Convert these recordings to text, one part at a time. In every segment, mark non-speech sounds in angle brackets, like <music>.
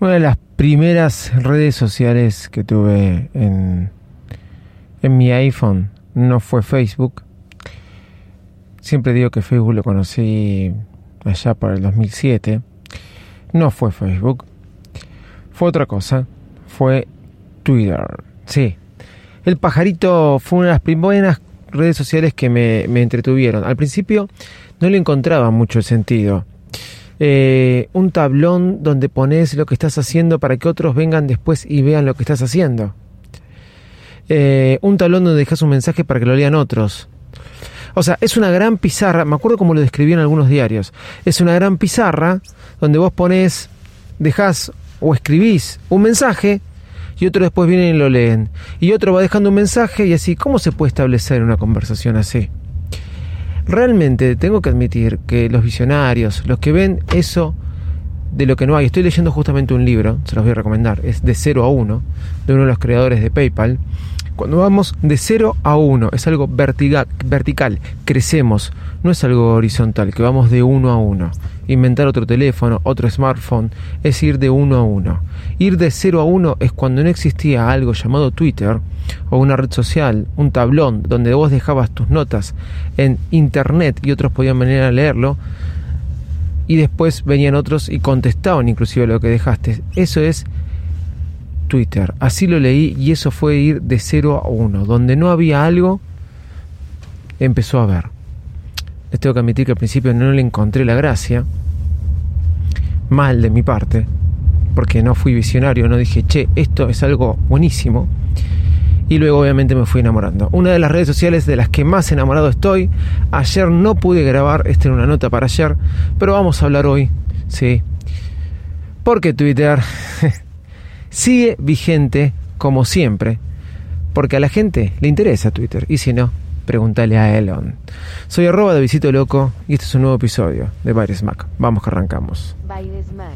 Una de las primeras redes sociales que tuve en, en mi iPhone no fue Facebook. Siempre digo que Facebook lo conocí allá por el 2007. No fue Facebook. Fue otra cosa. Fue Twitter. Sí. El pajarito fue una de las primeras redes sociales que me, me entretuvieron. Al principio no le encontraba mucho sentido. Eh, un tablón donde pones lo que estás haciendo para que otros vengan después y vean lo que estás haciendo. Eh, un tablón donde dejas un mensaje para que lo lean otros. O sea, es una gran pizarra, me acuerdo cómo lo describí en algunos diarios. Es una gran pizarra donde vos pones, dejas o escribís un mensaje y otro después vienen y lo leen. Y otro va dejando un mensaje y así, ¿cómo se puede establecer una conversación así? Realmente tengo que admitir que los visionarios, los que ven eso de lo que no hay, estoy leyendo justamente un libro, se los voy a recomendar, es de 0 a 1, de uno de los creadores de PayPal. Cuando vamos de 0 a 1, es algo vertical, crecemos, no es algo horizontal, que vamos de 1 a 1. Inventar otro teléfono, otro smartphone, es ir de 1 a 1. Ir de 0 a 1 es cuando no existía algo llamado Twitter, o una red social, un tablón donde vos dejabas tus notas en internet y otros podían venir a leerlo y después venían otros y contestaban inclusive lo que dejaste. Eso es Twitter. Así lo leí y eso fue ir de 0 a 1. Donde no había algo, empezó a ver. Les tengo que admitir que al principio no le encontré la gracia. Mal de mi parte. Porque no fui visionario, no dije, che, esto es algo buenísimo y luego obviamente me fui enamorando. Una de las redes sociales de las que más enamorado estoy. Ayer no pude grabar, esta era una nota para ayer, pero vamos a hablar hoy, sí. Porque Twitter <laughs> sigue vigente como siempre, porque a la gente le interesa Twitter, y si no, pregúntale a Elon. Soy arroba de Visito Loco y este es un nuevo episodio de Baires Mac. Vamos que arrancamos. Baires Mac,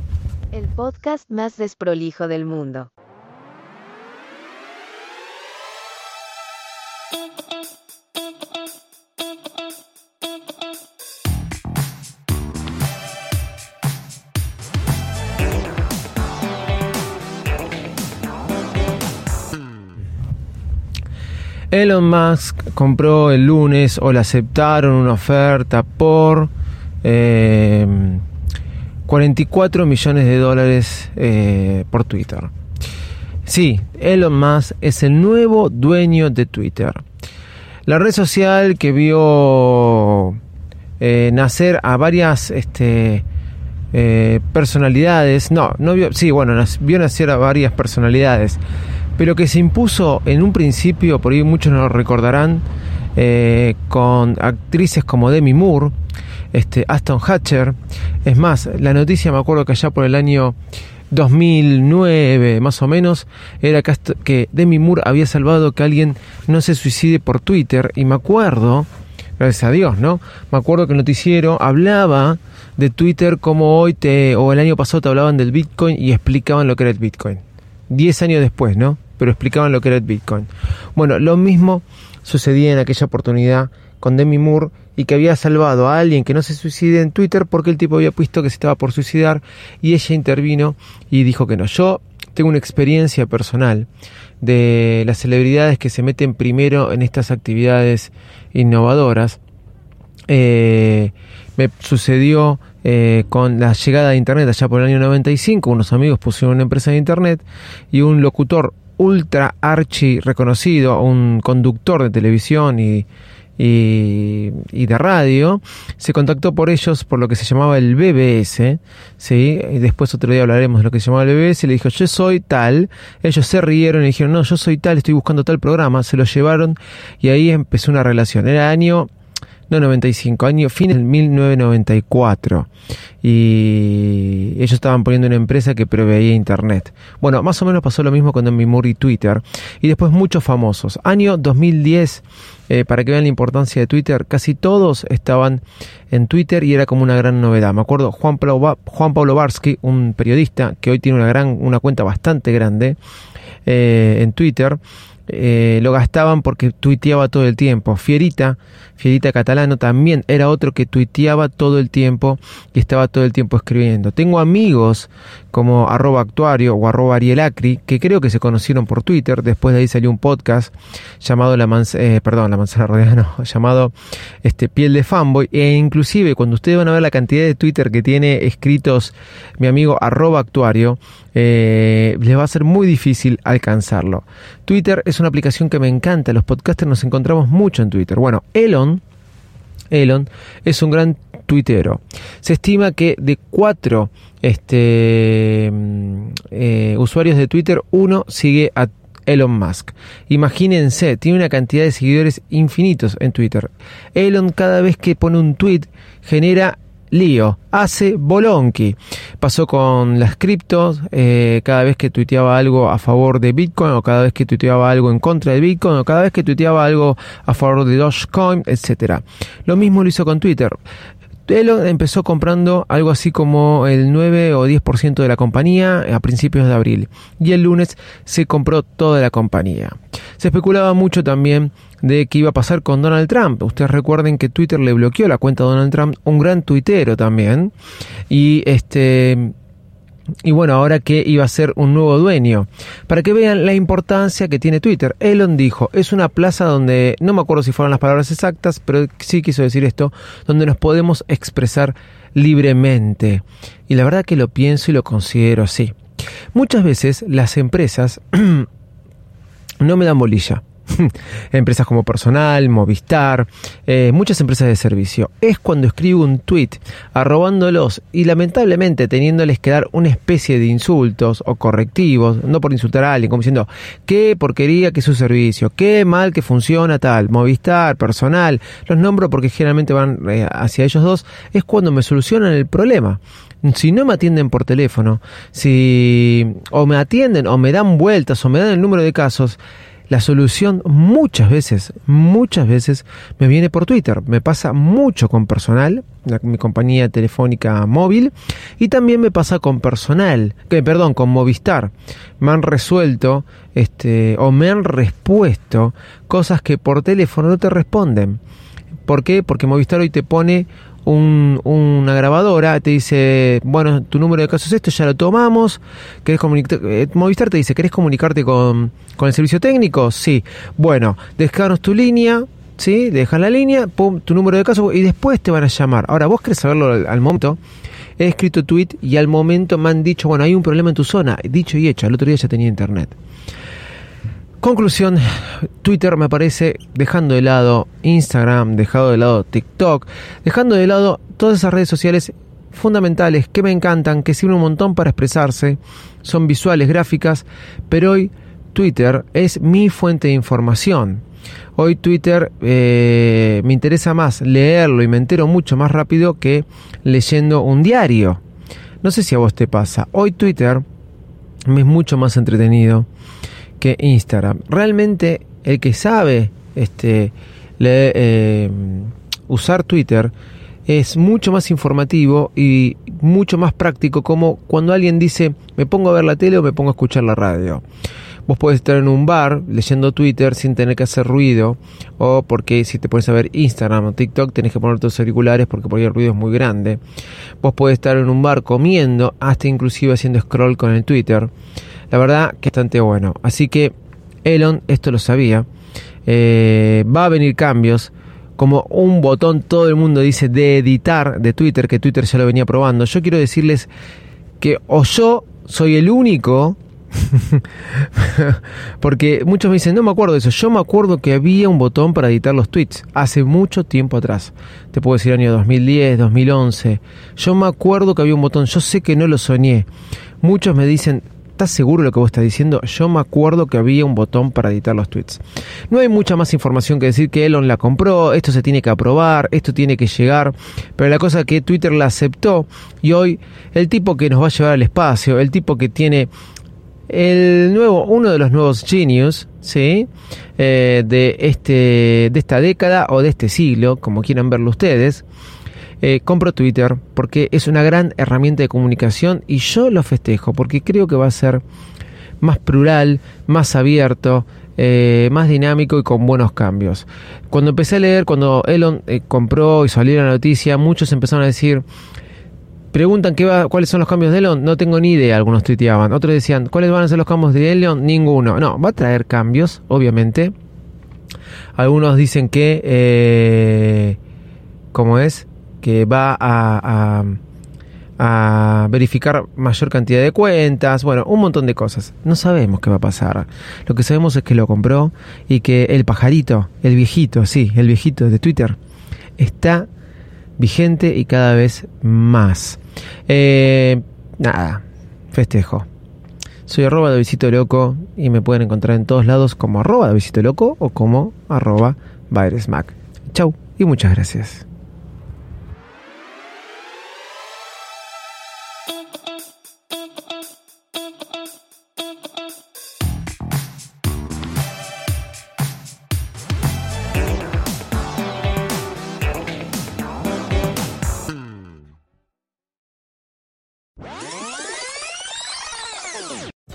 el podcast más desprolijo del mundo. Elon Musk compró el lunes o le aceptaron una oferta por 44 eh, millones de dólares eh, por Twitter. Sí, Elon Musk es el nuevo dueño de Twitter. La red social que vio eh, nacer a varias este, personalidades, no, no vio, sí, bueno, vio nacer a varias personalidades pero que se impuso en un principio, por ahí muchos no lo recordarán, eh, con actrices como Demi Moore, este, Aston Hatcher. Es más, la noticia me acuerdo que allá por el año 2009 más o menos, era que, que Demi Moore había salvado que alguien no se suicide por Twitter y me acuerdo, gracias a Dios, ¿no? Me acuerdo que el noticiero hablaba de Twitter como hoy te, o el año pasado te hablaban del Bitcoin y explicaban lo que era el Bitcoin. Diez años después, ¿no? Pero explicaban lo que era el Bitcoin. Bueno, lo mismo sucedía en aquella oportunidad con Demi Moore y que había salvado a alguien que no se suicide en Twitter porque el tipo había puesto que se estaba por suicidar y ella intervino y dijo que no. Yo tengo una experiencia personal de las celebridades que se meten primero en estas actividades innovadoras. Eh, me sucedió eh, con la llegada de Internet allá por el año 95, unos amigos pusieron una empresa de Internet y un locutor ultra archi reconocido, un conductor de televisión y, y, de radio, se contactó por ellos por lo que se llamaba el BBS, ¿sí? y después otro día hablaremos de lo que se llamaba el BBS, le dijo yo soy tal, ellos se rieron y dijeron no, yo soy tal, estoy buscando tal programa, se lo llevaron y ahí empezó una relación. Era año no 95, año fin del 1994. Y ellos estaban poniendo una empresa que proveía internet. Bueno, más o menos pasó lo mismo con Moore y Twitter. Y después muchos famosos. Año 2010, eh, para que vean la importancia de Twitter, casi todos estaban en Twitter y era como una gran novedad. Me acuerdo Juan Pablo, Juan Pablo Barsky, un periodista que hoy tiene una, gran, una cuenta bastante grande eh, en Twitter eh, lo gastaban porque tuiteaba todo el tiempo. Fierita, Fierita Catalano también era otro que tuiteaba todo el tiempo y estaba todo el tiempo escribiendo. Tengo amigos como arroba actuario o arroba arielacri que creo que se conocieron por Twitter. Después de ahí salió un podcast llamado La Manzana, eh, perdón, La <laughs> llamado este, Piel de Fanboy. E inclusive cuando ustedes van a ver la cantidad de Twitter que tiene escritos mi amigo arroba actuario, eh, les va a ser muy difícil alcanzarlo. Twitter es una aplicación que me encanta, los podcasters nos encontramos mucho en Twitter. Bueno, Elon, Elon es un gran tuitero. Se estima que de cuatro este, mm, eh, usuarios de Twitter, uno sigue a Elon Musk. Imagínense, tiene una cantidad de seguidores infinitos en Twitter. Elon cada vez que pone un tweet genera lío, hace bolonqui. Pasó con las criptos, eh, cada vez que tuiteaba algo a favor de Bitcoin o cada vez que tuiteaba algo en contra de Bitcoin o cada vez que tuiteaba algo a favor de Dogecoin, etcétera. Lo mismo lo hizo con Twitter. Elon empezó comprando algo así como el 9 o 10% de la compañía a principios de abril y el lunes se compró toda la compañía. Se especulaba mucho también de qué iba a pasar con Donald Trump. Ustedes recuerden que Twitter le bloqueó la cuenta a Donald Trump, un gran tuitero también. Y este y bueno, ahora que iba a ser un nuevo dueño. Para que vean la importancia que tiene Twitter. Elon dijo, es una plaza donde, no me acuerdo si fueron las palabras exactas, pero sí quiso decir esto, donde nos podemos expresar libremente. Y la verdad que lo pienso y lo considero así. Muchas veces las empresas <clears throat> no me dan bolilla. <laughs> empresas como Personal, Movistar, eh, muchas empresas de servicio. Es cuando escribo un tweet arrobándolos y lamentablemente teniéndoles que dar una especie de insultos o correctivos, no por insultar a alguien, como diciendo qué porquería que es su servicio, qué mal que funciona tal, Movistar, Personal, los nombro porque generalmente van eh, hacia ellos dos, es cuando me solucionan el problema si no me atienden por teléfono, si o me atienden o me dan vueltas o me dan el número de casos, la solución muchas veces, muchas veces me viene por Twitter. Me pasa mucho con personal, mi compañía telefónica móvil, y también me pasa con personal, que perdón, con Movistar. Me han resuelto este o me han respuesto cosas que por teléfono no te responden. ¿Por qué? Porque Movistar hoy te pone una grabadora, te dice, bueno, tu número de casos es esto, ya lo tomamos, ¿querés? Eh, Movistar te dice, ¿querés comunicarte con, con, el servicio técnico? Sí. Bueno, descarganos tu línea, ¿sí? Dejas la línea, pum, tu número de casos y después te van a llamar. Ahora, vos querés saberlo al, momento. He escrito tweet y al momento me han dicho, bueno, hay un problema en tu zona. Dicho y hecho, el otro día ya tenía internet. Conclusión, Twitter me parece dejando de lado Instagram, dejando de lado TikTok, dejando de lado todas esas redes sociales fundamentales que me encantan, que sirven un montón para expresarse, son visuales, gráficas, pero hoy Twitter es mi fuente de información. Hoy Twitter eh, me interesa más leerlo y me entero mucho más rápido que leyendo un diario. No sé si a vos te pasa. Hoy Twitter me es mucho más entretenido que Instagram. Realmente el que sabe este, eh, usar Twitter es mucho más informativo y mucho más práctico como cuando alguien dice me pongo a ver la tele o me pongo a escuchar la radio. Vos podés estar en un bar leyendo Twitter sin tener que hacer ruido o porque si te pones a ver Instagram o TikTok tenés que poner tus auriculares porque por ahí el ruido es muy grande. Vos podés estar en un bar comiendo hasta inclusive haciendo scroll con el Twitter. La verdad que bastante bueno. Así que Elon esto lo sabía. Eh, va a venir cambios. Como un botón, todo el mundo dice de editar de Twitter, que Twitter ya lo venía probando. Yo quiero decirles que o yo soy el único <laughs> porque muchos me dicen, no me acuerdo de eso. Yo me acuerdo que había un botón para editar los tweets hace mucho tiempo atrás. Te puedo decir año 2010, 2011. Yo me acuerdo que había un botón. Yo sé que no lo soñé. Muchos me dicen, ¿Estás seguro de lo que vos estás diciendo? Yo me acuerdo que había un botón para editar los tweets. No hay mucha más información que decir que Elon la compró, esto se tiene que aprobar, esto tiene que llegar, pero la cosa es que Twitter la aceptó y hoy el tipo que nos va a llevar al espacio, el tipo que tiene el nuevo, uno de los nuevos genius, ¿sí? Eh, de, este, de esta década o de este siglo, como quieran verlo ustedes, eh, compro Twitter porque es una gran herramienta de comunicación y yo lo festejo porque creo que va a ser más plural, más abierto, eh, más dinámico y con buenos cambios. Cuando empecé a leer, cuando Elon eh, compró y salió la noticia, muchos empezaron a decir, preguntan qué va, cuáles son los cambios de Elon, no tengo ni idea, algunos tuiteaban, otros decían, ¿cuáles van a ser los cambios de Elon? Ninguno. No, va a traer cambios, obviamente. Algunos dicen que, ¿cómo es? Que va a, a, verificar mayor cantidad de cuentas, bueno, un montón de cosas. No sabemos qué va a pasar. Lo que sabemos es que lo compró y que el pajarito, el viejito, sí, el viejito de Twitter, está vigente y cada vez más. Eh, nada, festejo. Soy arroba de Visito Loco y me pueden encontrar en todos lados como arroba Visito Loco o como arroba Mac. Chau y muchas gracias.